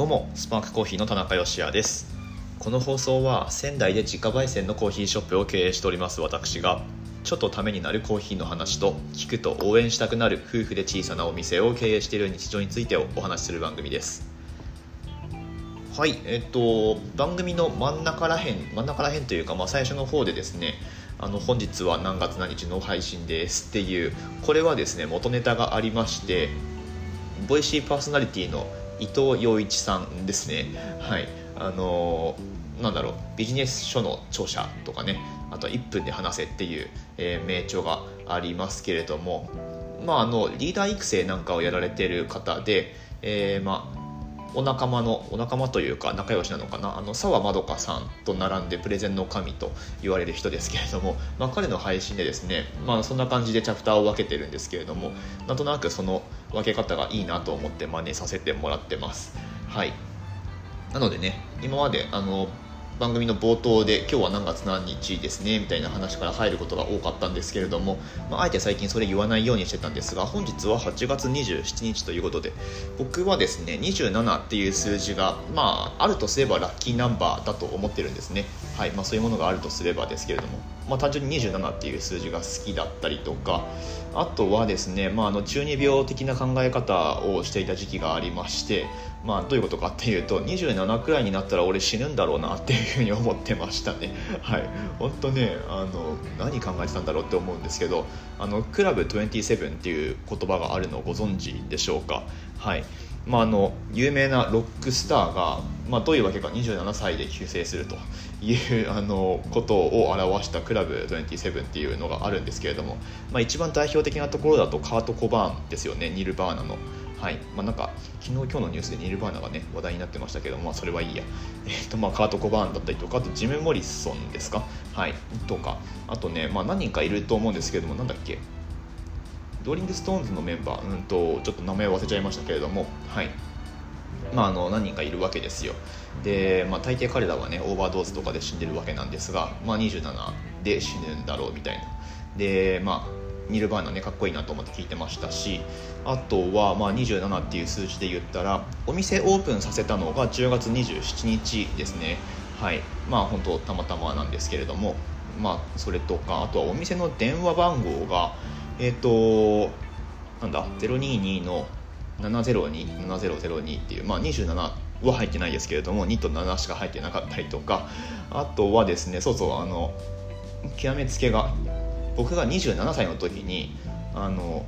どうもスパークコーヒーの田中芳也です。この放送は仙台で自家焙煎のコーヒーショップを経営しております私がちょっとためになるコーヒーの話と聞くと応援したくなる夫婦で小さなお店を経営している日常についてお話しする番組です。はいえっと番組の真ん中らへん真ん中らへんというか、まあ、最初の方でですねあの本日は何月何日の配信ですっていうこれはですね元ネタがありましてボイシーパーソナリティの伊藤洋一さんですね。はい。あのなんだろう。ビジネス書の著者とかね。あとは1分で話せっていう、えー、名著がありますけれども。まああのリーダー育成なんかをやられてる方で、えー、まあお仲間のお仲間というか仲良しなのかな。あの澤まどかさんと並んでプレゼンの神と言われる人ですけれども、まあ、彼の配信でですね、まあ、そんな感じでチャプターを分けてるんですけれども。なんとなくその分け方がいいなと思って真似させてもらってます。はい。なのでね今まであの番組の冒頭で今日は何月何日ですねみたいな話から入ることが多かったんですけれども、まあ、あえて最近それ言わないようにしてたんですが本日は8月27日ということで僕はですね27っていう数字がまああるとすればラッキーナンバーだと思ってるんですね。はいまあそういうものがあるとすればですけれどもまあ、単純に27っていう数字が好きだったりとかあとはですね、まあ、あの中二病的な考え方をしていた時期がありまして、まあ、どういうことかっていうと27くらいになったら俺死ぬんだろうなっていううふうに思ってましたね。はい。本当ねあの何考えてたんだろうって思うんですけどあのクラブ27っていう言葉があるのをご存知でしょうか？はい。まあ、あの有名なロックスターが、まあ、どういうわけか27歳で急成するというあのことを表したクラブ27っていうのがあるんですけれども、まあ、一番代表的なところだとカート・コバーンですよね。ニルバーナの。はい。まあ、なんか昨日今日のニュースでニルバーナがね話題になってましたけど、まあ、それはいいや、えーとまあ、カート・コバーンだったりとかあとジム・モリソンですか、はい、とか。あとね、まあ、何人かいると思うんですけどもなんだっけ？ローリング・ストーンズのメンバー、うんと、ちょっと名前忘れちゃいましたけれども、はい。まあ、あの何人かいるわけですよ。で、まあ、大抵彼らはねオーバードーズとかで死んでるわけなんですが、まあ、27で死ぬんだろうみたいな。でまあニルバーナねかっこいいなと思って聞いてましたしあとはまあ27っていう数字で言ったらお店オープンさせたのが10月27日ですね。はい。まあ本当たまたまなんですけれどもまあそれとかあとはお店の電話番号がえっ、ー、となんだ022の7027002っていうまあ27は入ってないですけれども2と7しか入ってなかったりとかあとはですねそうそうあの極めつけが僕が27歳の時にあの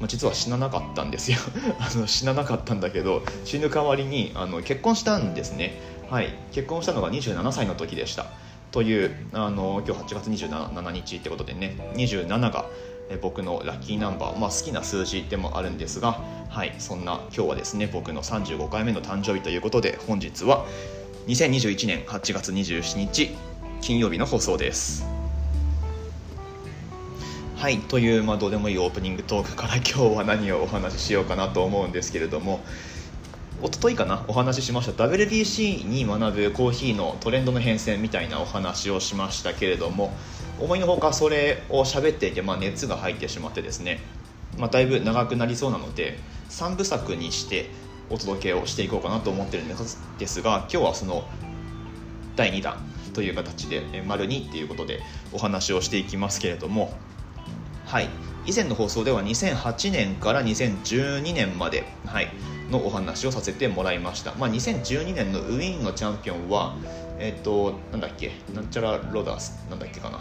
まあ、実は死ななかったんですよ。あの死ななかったんだけど死ぬ代わりにあの結婚したんですね。はい。結婚したのが27歳の時でした。というあの今日8月27日ってことでね27が僕のラッキーナンバー、まあ、好きな数字でもあるんですが、はい、そんな今日はですね僕の35回目の誕生日ということで本日は2021年8月27日金曜日の放送です。はいという、まあ、どうでもいいオープニングトークから 今日は何をお話ししようかなと思うんですけれども一昨日かなお話ししました WBC に学ぶコーヒーのトレンドの変遷みたいなお話をしましたけれども思いのほかそれを喋っていて、まあ、熱が入ってしまってですね、まあ、だいぶ長くなりそうなので3部作にしてお届けをしていこうかなと思ってるんですが今日はその第2弾という形で「丸2」っていうことでお話をしていきますけれどもはい。以前の放送では2008年から2012年まで、はい、のお話をさせてもらいました、まあ、2012年のウィーンのチャンピオンはえっ、ー、となんだっけ？なんちゃらロダース？なんだっけかな？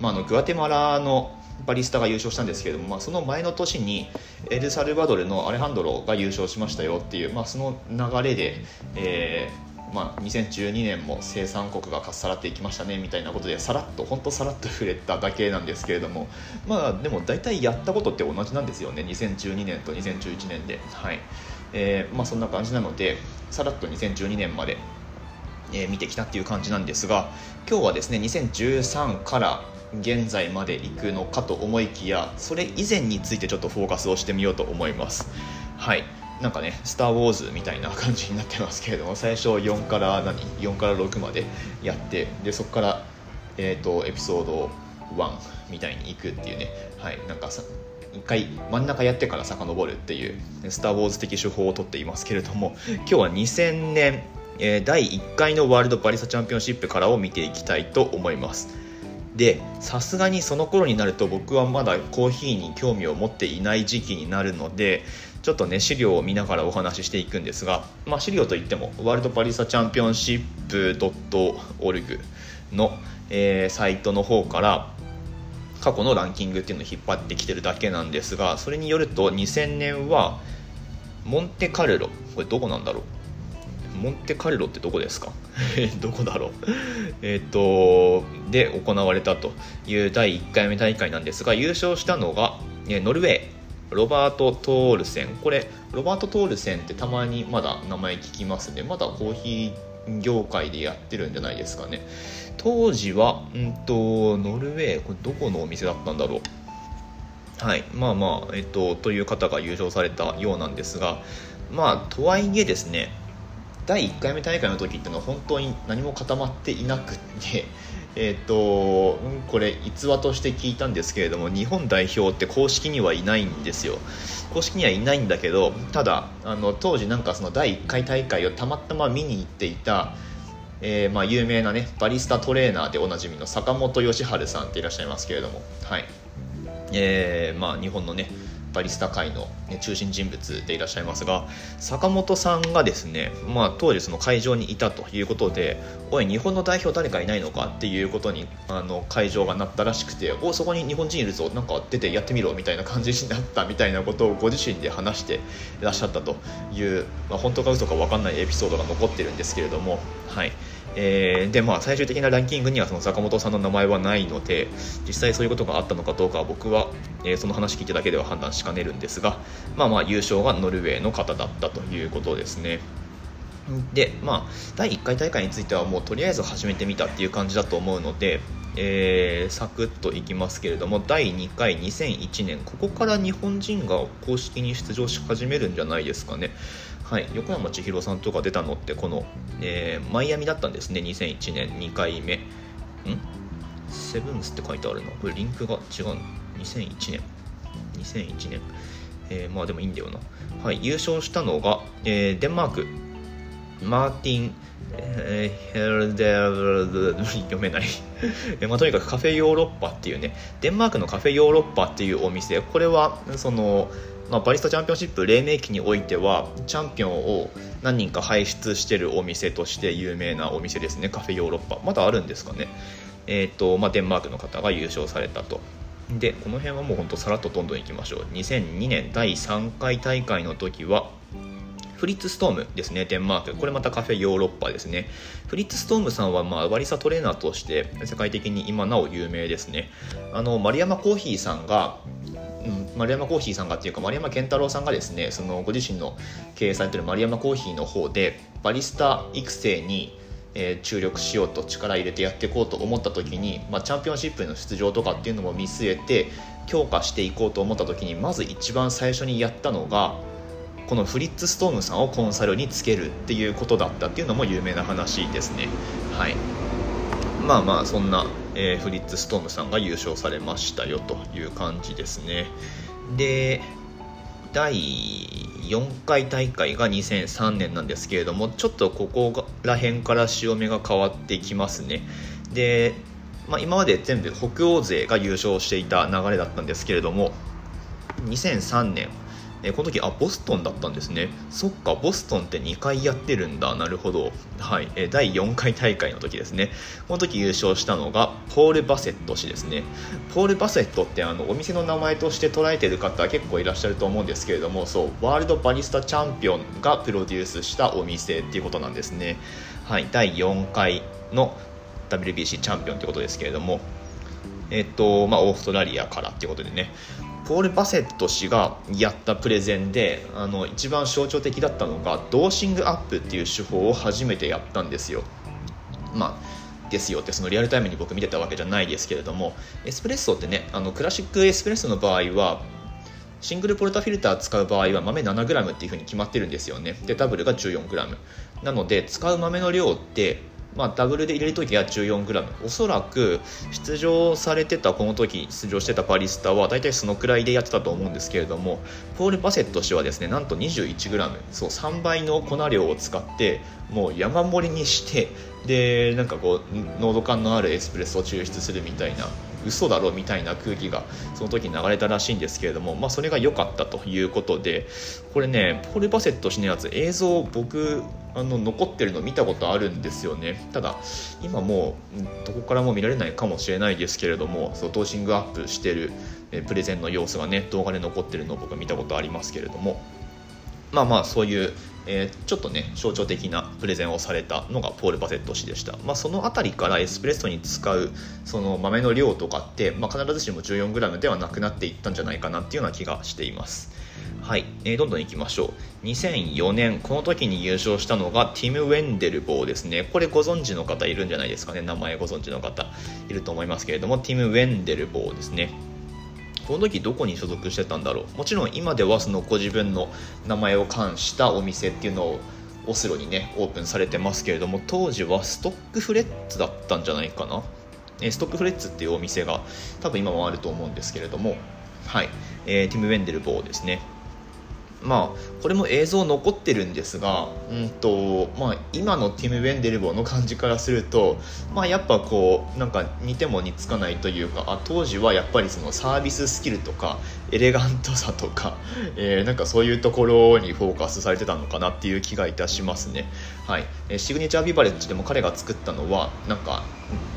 まあ、のグアテマラのバリスタが優勝したんですけれども、まあ、その前の年にエルサルバドルのアレハンドロが優勝しましたよっていう、まあ、その流れで、えーまあ、2012年も生産国がかっさらっていきましたねみたいなことでさらっと本当さらっと触れただけなんですけれどもまあでも大体やったことって同じなんですよね2012年と2011年で。はい、えーまあ、そんな感じなのでさらっと2012年まで、えー、見てきたっていう感じなんですが今日はですね2013から現在まで行くのかと思いきやそれ以前についてちょっとフォーカスをしてみようと思います。はい。なんかね「スター・ウォーズ」みたいな 感じになってますけれども最初4から何？4から6までやってでそこから、えーと、エピソード1みたいに行くっていうね。はいなんかさ一回真ん中やってから遡るっていうスター・ウォーズ的手法をとっていますけれども今日は2000年、えー、第1回のワールドバリスタチャンピオンシップからを見ていきたいと思います。でさすがにその頃になると僕はまだコーヒーに興味を持っていない時期になるのでちょっとね資料を見ながらお話ししていくんですが、まあ、資料といってもワールドバリスタチャンピオンシップ .org の、えー、サイトの方から過去のランキングっていうのを引っ張ってきてるだけなんですがそれによると2000年はモンテカルロこれどこなんだろう？モンテカルロってどこですか？どこだろう？えっとで行われたという第1回目大会なんですが優勝したのがノルウェー。ロバート・トールセン。これロバート・トールセンってたまにまだ名前聞きますね。まだコーヒー業界でやってるんじゃないですかね。当時は、うんと、ノルウェー、これどこのお店だったんだろう。はい、まあまあ、えっと、という方が優勝されたようなんですが、まあ、とはいえですね、第1回目大会の時っていうのは本当に何も固まっていなくって、えっ、と、これ逸話として聞いたんですけれども日本代表って公式にはいないんですよ。公式にはいないんだけどただあの当時なんかその第1回大会をたまたま見に行っていたえー、まあ、有名なねバリスタトレーナーでおなじみの坂本義治さんっていらっしゃいますけれども、はい。えーまあ、日本のねバリスタ界の、中心人物でいらっしゃいますが坂本さんがですね、まあ、当時その会場にいたということでおい日本の代表誰かいないのかっていうことにあの会場がなったらしくておそこに日本人いるぞなんか出てやってみろみたいな感じになったみたいなことをご自身で話していらっしゃったという、まあ、本当か嘘か分かんないエピソードが残ってるんですけれどもはい。えー、でまあ最終的なランキングにはその坂本さんの名前はないので実際そういうことがあったのかどうかは僕は、えー、その話聞いただけでは判断しかねるんですがまあまあ優勝がノルウェーの方だったということですね。でまあ第1回大会についてはもうとりあえず始めてみたっていう感じだと思うので、えー、サクッといきますけれども第2回2001年ここから日本人が公式に出場し始めるんじゃないですかね。はい、横山千尋さんとか出たのってこの、えー、マイアミだったんですね。2001年2回目。ん？セブンスって書いてあるの？これリンクが違う2001年。2001年。えー、まあでもいいんだよな。はい優勝したのが、えー、デンマーク。マーティンえー、ヘルデル 読めない。えまあ、とにかくカフェヨーロッパっていうね。デンマークのカフェヨーロッパっていうお店。これはそのまあ、バリスタチャンピオンシップ黎明期においてはチャンピオンを何人か輩出してるお店として有名なお店ですねカフェヨーロッパまだあるんですかねえっ、と、まあ、デンマークの方が優勝されたとでこの辺はもうほんとさらっとどんどんいきましょう2002年第3回大会の時はフリッツストームですね、デンマーク。これまたカフェヨーロッパですね。フリッツストームさんは、まあ、バリサトレーナーとして世界的に今なお有名ですね。あの、丸山コーヒーさんが、うん、丸山コーヒーさんがっていうか丸山健太郎さんがですねそのご自身の経営されてる丸山コーヒーの方でバリスタ育成に、え、注力しようと力入れてやっていこうと思った時に、まあ、チャンピオンシップへの出場とかっていうのも見据えて強化していこうと思った時にまず一番最初にやったのがこのフリッツストームさんをコンサルにつけるっていうことだったっていうのも有名な話ですね。はい。まあまあそんなえー、フリッツストームさんが優勝されましたよという感じですね。で第4回大会が2003年なんですけれどもちょっとここら辺から潮目が変わってきますね。で、まあ、今まで全部北欧勢が優勝していた流れだったんですけれども2003年えこの時あボストンだったんですね。そっかボストンって2回やってるんだ。なるほど。はい。え第4回大会の時ですね。この時優勝したのがポール・バセット氏ですね。ポール・バセットってあのお店の名前として捉えてる方結構いらっしゃると思うんですけれどもそうワールドバリスタチャンピオンがプロデュースしたお店っていうことなんですね。はい。第4回の WBC チャンピオンってことですけれども。えっとまあ、オーストラリアからっていうことでね。ポール・バセット氏がやったプレゼンであの一番象徴的だったのがドーシングアップっていう手法を初めてやったんですよ。まあですよってそのリアルタイムに僕見てたわけじゃないですけれどもエスプレッソってねあのクラシックエスプレッソの場合はシングルポルタフィルター使う場合は豆 7g っていうふうに決まってるんですよねでダブルが 14g なので使う豆の量ってまあ、ダブルで入れる時は 14g おそらく出場されてたこの時出場してたパリスタは大体そのくらいでやってたと思うんですけれどもポール・バセット氏はですねなんと 21g そう3倍の粉量を使ってもう山盛りにしてでなんかこう濃度感のあるエスプレッソを抽出するみたいな嘘だろみたいな空気がその時流れたらしいんですけれども、まあ、それが良かったということでこれねポール・バセット氏のやつ映像僕あの残ってるの見たことあるんですよね。ただ今もうどこからも見られないかもしれないですけれどもそうトーシングアップしてるプレゼンの様子がね動画で残ってるのを僕は見たことありますけれども。まあまあそういうえー、ちょっとね象徴的なプレゼンをされたのがポール・バセット氏でした、まあ、その辺りからエスプレッソに使うその豆の量とかって、まあ、必ずしも 14g ではなくなっていったんじゃないかなっていうような気がしています。はい、えー、どんどんいきましょう。2004年この時に優勝したのがティム・ウェンデルボーですね。これご存知の方いるんじゃないですかね。名前ご存知の方いると思いますけれどもティム・ウェンデルボーですね。この時どこに所属してたんだろう？もちろん今ではそのご自分の名前を冠したお店っていうのをオスロにねオープンされてますけれども当時はストックフレッツだったんじゃないかな？ストックフレッツっていうお店が多分今もあると思うんですけれどもはい、えー、ティム・ウェンデルボーですね。まあこれも映像残ってるんですが、うんとまあ、今のティム・ウェンデルボーの感じからすると、まあ、やっぱこうなんか似ても似つかないというかあ当時はやっぱりそのサービススキルとかエレガントさとか、えー、なんかそういうところにフォーカスされてたのかなっていう気がいたしますね、はい、シグネチャービバレッジでも彼が作ったのはなんか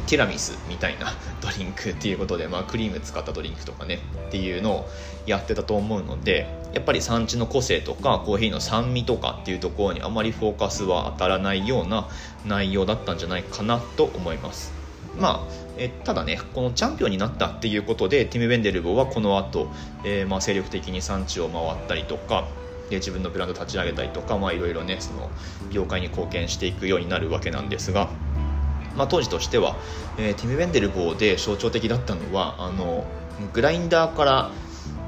ティラミスみたいな ドリンクっていうことで、まあ、クリーム使ったドリンクとかねっていうのをやってたと思うのでやっぱり産地の個性とかコーヒーの酸味とかっていうところにあまりフォーカスは当たらないような内容だったんじゃないかなと思います。まあ、えただねこのチャンピオンになったっていうことでティム・ベンデルボはこの後、えー、まあ精力的に産地を回ったりとかで自分のブランド立ち上げたりとかいろいろねその業界に貢献していくようになるわけなんですがまあ、当時としては、えー、ティム・ベンデルボーで象徴的だったのはあのグラインダーから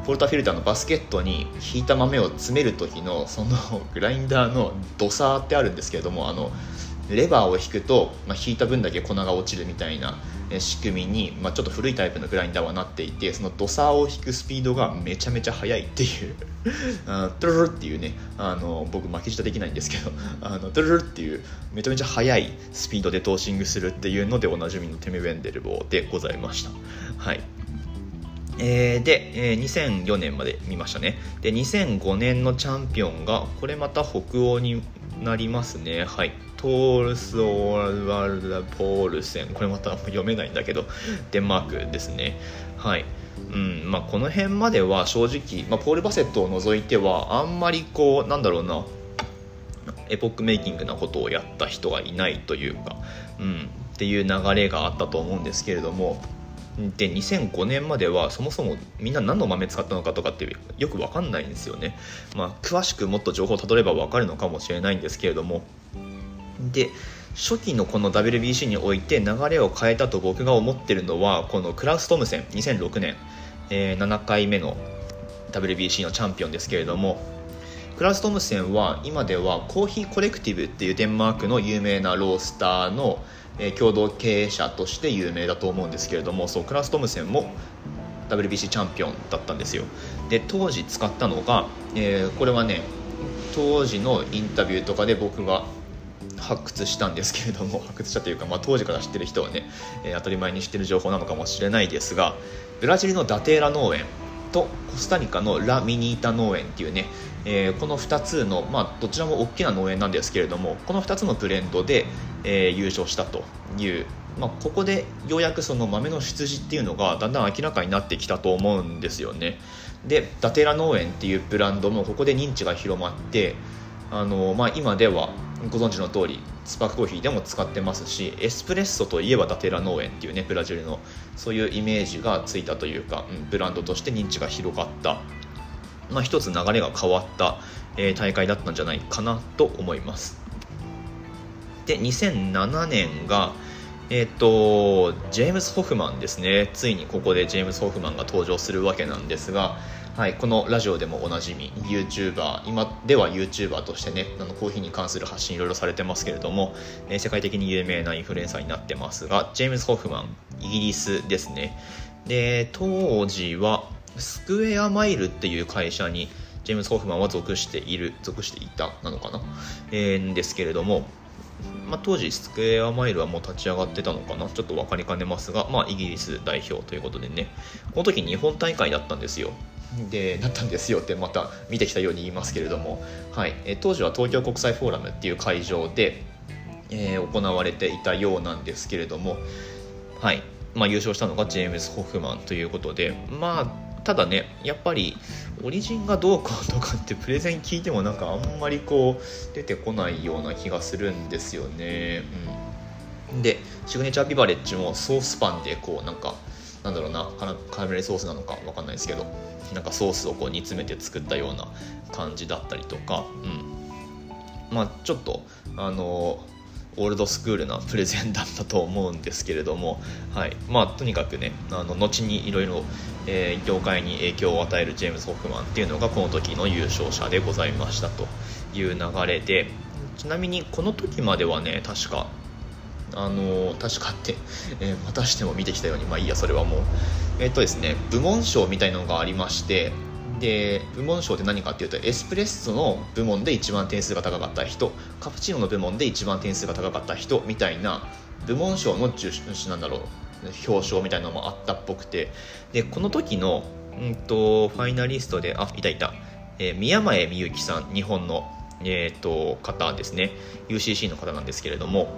ポルタフィルターのバスケットに引いた豆を詰める時のそのグラインダーのドサーってあるんですけれどもあのレバーを引くと、まあ、引いた分だけ粉が落ちるみたいな仕組みに、まあ、ちょっと古いタイプのグラインダーはなっていてそのドサーを引くスピードがめちゃめちゃ速いっていう トゥルルっていうねあの僕負け舌できないんですけどあのトゥルルっていうめちゃめちゃ速いスピードでトーシングするっていうのでおなじみのテメ・ウェンデルボーでございました。はい。えー、で、えー、2004年まで見ましたね。で2005年のチャンピオンがこれまた北欧になりますね。はい。トールス・オーワルダ・ポールセン。これまた読めないんだけど。デンマークですね。はい。うん。まあ、この辺までは正直、まあ、ポール・バセットを除いてはあんまりこうなんだろうな。エポックメイキングなことをやった人がいないというか、うん、っていう流れがあったと思うんですけれども。で2005年まではそもそもみんな何の豆使ったのかとかってよく分かんないんですよね、まあ、詳しくもっと情報をたどれば分かるのかもしれないんですけれども。で初期のこの WBC において流れを変えたと僕が思ってるのはこのクラウス・トムセン2006年、えー、7回目の WBC のチャンピオンですけれどもクラウス・トムセンは今ではコーヒーコレクティブっていうデンマークの有名なロースターの、共同経営者として有名だと思うんですけれどもそうクラウス・トムセンも WBC チャンピオンだったんですよ。で当時使ったのが、えー、これはね当時のインタビューとかで僕が発掘したんですけれども発掘したというか、まあ、当時から知ってる人はね、えー、当たり前に知ってる情報なのかもしれないですがブラジルのダテーラ農園とコスタリカのラ・ミニータ農園っていうね、えー、この2つの、まあ、どちらも大きな農園なんですけれどもこの2つのブレンドで、えー、優勝したという、まあ、ここでようやくその豆の出自っていうのがだんだん明らかになってきたと思うんですよね。でダテラ農園っていうブランドもここで認知が広まってあの、まあ、今ではご存知の通りスパークコーヒーでも使ってますしエスプレッソといえばダテラ農園っていうねブラジルのそういうイメージがついたというか、うん、ブランドとして認知が広がった、まあ、一つ流れが変わった、えー、大会だったんじゃないかなと思います。で2007年がえっ、とジェームス・ホフマンですねついにここでジェームス・ホフマンが登場するわけなんですが、はい、このラジオでもおなじみ YouTuber 今では YouTuber としてねあのコーヒーに関する発信いろいろされてますけれども、えー、世界的に有名なインフルエンサーになってますがジェームス・ホフマンイギリスですね。で当時はスクエアマイルっていう会社にジェームズ・ホフマンは属している属していたなのかな、えー、んですけれども、まあ、当時スクエアマイルはもう立ち上がってたのかな？ちょっと分かりかねますが、まあ、イギリス代表ということでねこの時日本大会だったんですよ。でなったんですよってまた見てきたように言いますけれども、はい。え当時は東京国際フォーラムっていう会場で、えー、行われていたようなんですけれども、はい。まあ、優勝したのがジェームズ・ホフマンということで。まあただねやっぱりオリジンがどうこうとかって プレゼン聞いてもなんかあんまりこう出てこないような気がするんですよね、うん、でシグネチャービバレッジもソースパンでこうなんかなんだろうなカラメルソースなのかわかんないですけどなんかソースをこう煮詰めて作ったような感じだったりとか、うん、まあちょっとあのオールドスクールなプレゼンだったと思うんですけれども、はい。まあ、とにかくねあの後にいろいろ業界に影響を与えるジェームズ・ホフマンっていうのがこの時の優勝者でございましたという流れでちなみにこの時まではね確かあの確かって、えー、またしても見てきたようにまあいいやそれはもう。えっ、とですね部門賞みたいなのがありましてで部門賞って何かっていうとエスプレッソの部門で一番点数が高かった人カプチーノの部門で一番点数が高かった人みたいな部門賞の受賞なんだろう表彰みたいなのもあったっぽくて。でこの時の、うんと、ファイナリストであいたいた、えー、宮前美幸さん日本の、えーと方ですね。UCC の方なんですけれども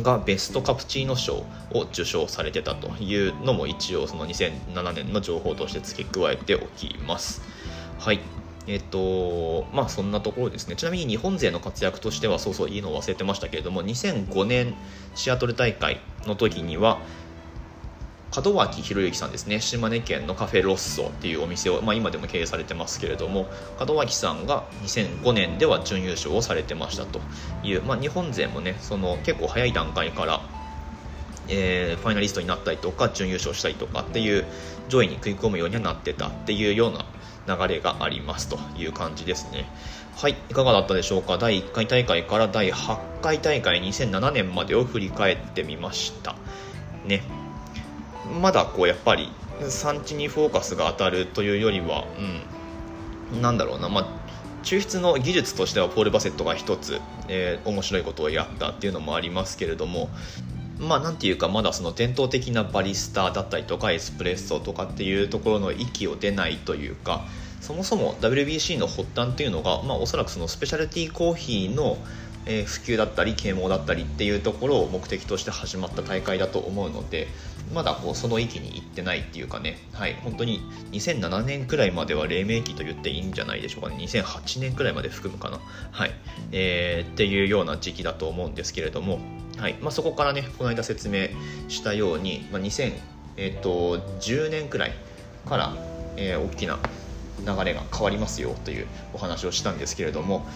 がベストカプチーノ賞を受賞されてたというのも一応その2007年の情報として付け加えておきます。はい。えっと、まあそんなところですね。ちなみに日本勢の活躍としては、そうそういいのを忘れてましたけれども、2005年シアトル大会の時には、門脇博之さんですね。島根県のカフェロッソっていうお店を、まあ、今でも経営されてますけれども門脇さんが2005年では準優勝をされてましたという、まあ、日本勢もねその結構早い段階からえー、ファイナリストになったりとか準優勝したりとかっていう上位に食い込むようにはなってたっていうような流れがありますという感じですね。はいいかがだったでしょうか？第1回大会から第8回大会2007年までを振り返ってみました。ね。まだこうやっぱり産地にフォーカスが当たるというよりは、うん、なんだろうな、まあ、抽出の技術としてはポール・バセットが一つ、えー、面白いことをやったっていうのもありますけれどもまあなんていうかまだその伝統的なバリスタだったりとかエスプレッソとかっていうところの息を出ないというかそもそも WBC の発端っていうのが、まあ、おそらくそのスペシャルティーコーヒーのえ普及だったり啓蒙だったりっていうところを目的として始まった大会だと思うのでまだこうその域に行ってないっていうかね、はい、本当に2007年くらいまでは黎明期と言っていいんじゃないでしょうかね。2008年くらいまで含むかな、はい。えー、っていうような時期だと思うんですけれども、はい。まあ、そこからねこの間説明したように、まあ、2010、年くらいから、えー、大きな流れが変わりますよというお話をしたんですけれども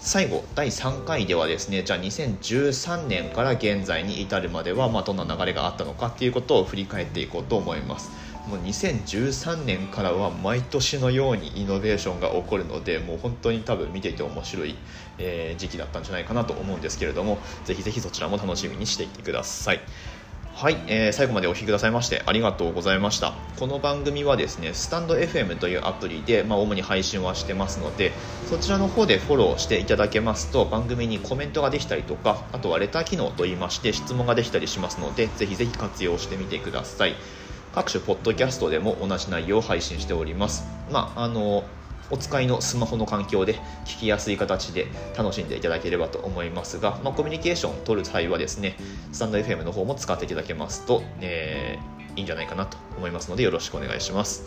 最後第3回ではですねじゃあ2013年から現在に至るまでは、まあ、どんな流れがあったのかっていうことを振り返っていこうと思います。もう2013年からは毎年のようにイノベーションが起こるのでもう本当に多分見ていて面白い、えー、時期だったんじゃないかなと思うんですけれどもぜひぜひそちらも楽しみにしていてください。はい、えー、最後までお聞きくださいましてありがとうございました。この番組はですねスタンド FM というアプリで、まあ、主に配信はしてますのでそちらの方でフォローしていただけますと番組にコメントができたりとかあとはレター機能といいまして質問ができたりしますのでぜひぜひ活用してみてください。各種ポッドキャストでも同じ内容を配信しております。まああのお使いのスマホの環境で聞きやすい形で楽しんでいただければと思いますが、まあ、コミュニケーションを取る際はですねスタンド FM の方も使っていただけますと、えー、いいんじゃないかなと思いますのでよろしくお願いします。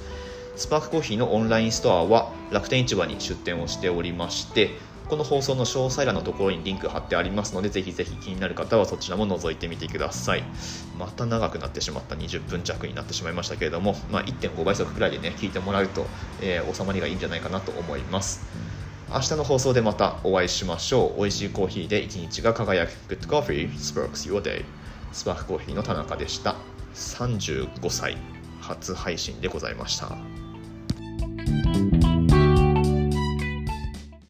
スパークコーヒーのオンラインストアは楽天市場に出店をしておりましてこの放送の詳細欄のところにリンク貼ってありますので、ぜひぜひ気になる方はそちらも覗いてみてください。また長くなってしまった20分弱になってしまいましたけれども、まあ、1.5倍速くらいでね、聞いてもらうと、えー、収まりがいいんじゃないかなと思います。明日の放送でまたお会いしましょう。美味しいコーヒーで一日が輝く。Good Coffee Sparks Your Day. スパークコーヒーの田中でした35歳初配信でございました